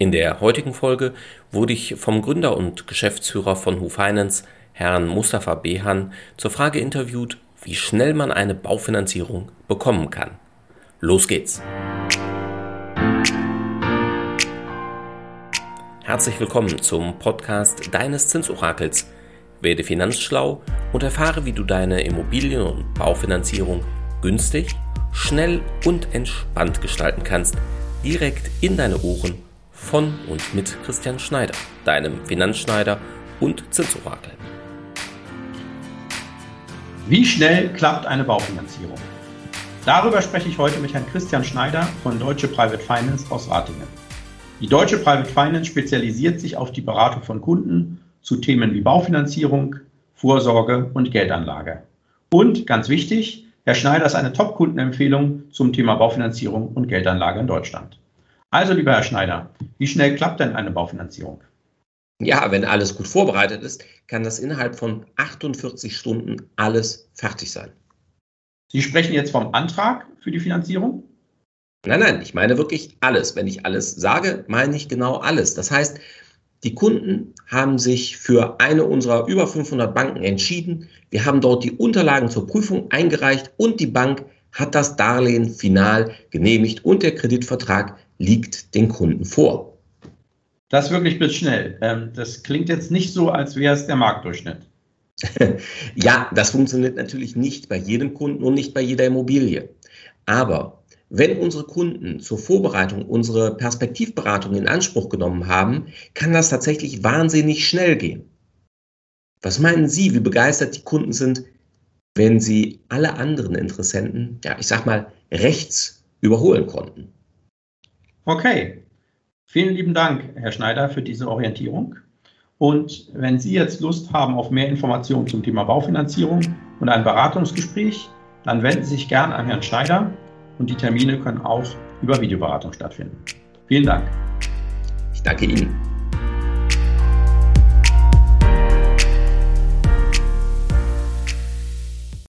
In der heutigen Folge wurde ich vom Gründer und Geschäftsführer von Who Finance, Herrn Mustafa Behan, zur Frage interviewt, wie schnell man eine Baufinanzierung bekommen kann. Los geht's! Herzlich willkommen zum Podcast deines Zinsorakels. Werde finanzschlau und erfahre, wie du deine Immobilien- und Baufinanzierung günstig, schnell und entspannt gestalten kannst, direkt in deine Ohren von und mit Christian Schneider, deinem Finanzschneider und Zinsorakel. Wie schnell klappt eine Baufinanzierung? Darüber spreche ich heute mit Herrn Christian Schneider von Deutsche Private Finance aus Ratingen. Die Deutsche Private Finance spezialisiert sich auf die Beratung von Kunden zu Themen wie Baufinanzierung, Vorsorge und Geldanlage. Und ganz wichtig, Herr Schneider ist eine Top-Kundenempfehlung zum Thema Baufinanzierung und Geldanlage in Deutschland. Also, lieber Herr Schneider, wie schnell klappt denn eine Baufinanzierung? Ja, wenn alles gut vorbereitet ist, kann das innerhalb von 48 Stunden alles fertig sein. Sie sprechen jetzt vom Antrag für die Finanzierung? Nein, nein, ich meine wirklich alles. Wenn ich alles sage, meine ich genau alles. Das heißt, die Kunden haben sich für eine unserer über 500 Banken entschieden. Wir haben dort die Unterlagen zur Prüfung eingereicht und die Bank hat das Darlehen final genehmigt und der Kreditvertrag liegt den Kunden vor. Das wirklich bis schnell. Ähm, das klingt jetzt nicht so, als wäre es der Marktdurchschnitt. ja, das funktioniert natürlich nicht bei jedem Kunden und nicht bei jeder Immobilie. Aber wenn unsere Kunden zur Vorbereitung unsere Perspektivberatung in Anspruch genommen haben, kann das tatsächlich wahnsinnig schnell gehen. Was meinen Sie, wie begeistert die Kunden sind, wenn sie alle anderen Interessenten, ja, ich sag mal, rechts überholen konnten? Okay, vielen lieben Dank, Herr Schneider, für diese Orientierung. Und wenn Sie jetzt Lust haben auf mehr Informationen zum Thema Baufinanzierung und ein Beratungsgespräch, dann wenden Sie sich gern an Herrn Schneider und die Termine können auch über Videoberatung stattfinden. Vielen Dank. Ich danke Ihnen.